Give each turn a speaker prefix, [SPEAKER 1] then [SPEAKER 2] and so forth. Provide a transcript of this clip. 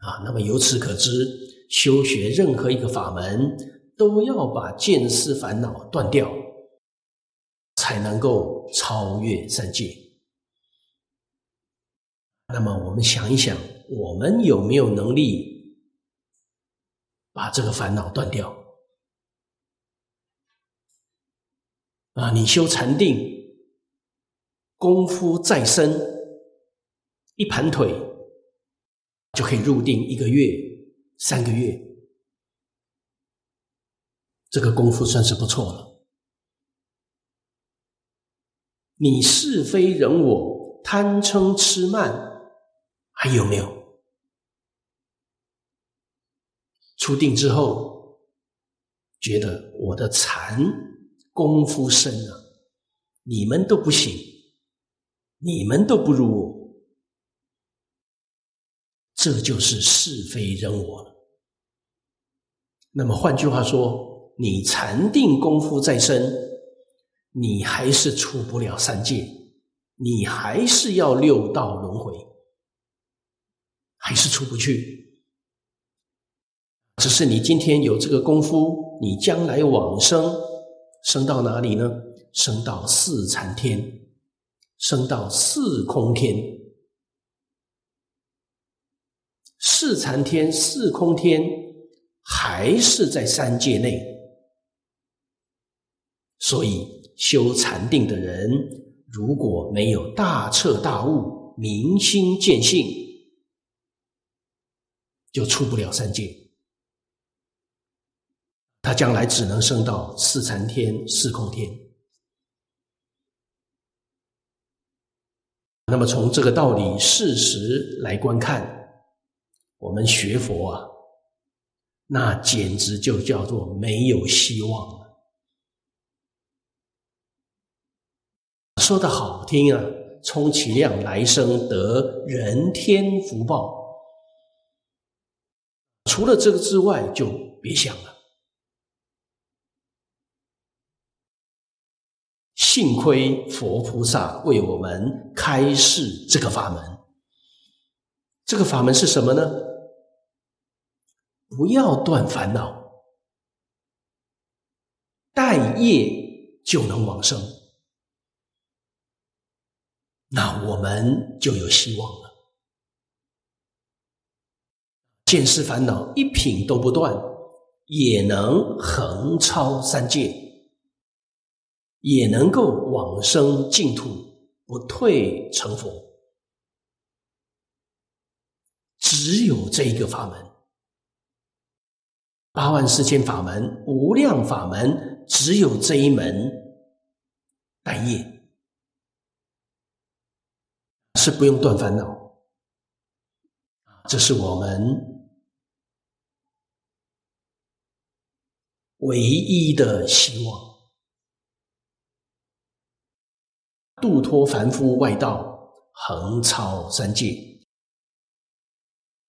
[SPEAKER 1] 啊，那么由此可知，修学任何一个法门，都要把见思烦恼断掉，才能够超越三界。那么我们想一想，我们有没有能力把这个烦恼断掉？啊，你修禅定，功夫再深，一盘腿就可以入定一个月、三个月，这个功夫算是不错了。你是非人我、贪嗔痴慢还有没有？出定之后，觉得我的禅。功夫深啊，你们都不行，你们都不如我，这就是是非人我了。那么换句话说，你禅定功夫再深，你还是出不了三界，你还是要六道轮回，还是出不去。只是你今天有这个功夫，你将来往生。升到哪里呢？升到四禅天，升到四空天。四禅天、四空天还是在三界内，所以修禅定的人，如果没有大彻大悟、明心见性，就出不了三界。他将来只能升到四禅天、四空天。那么从这个道理事实来观看，我们学佛啊，那简直就叫做没有希望了。说的好听啊，充其量来生得人天福报，除了这个之外，就别想了。幸亏佛菩萨为我们开示这个法门。这个法门是什么呢？不要断烦恼，待业就能往生。那我们就有希望了。见思烦恼一品都不断，也能横超三界。也能够往生净土，不退成佛。只有这一个法门，八万四千法门、无量法门，只有这一门带业，是不用断烦恼。这是我们唯一的希望。度脱凡夫外道，横超三界。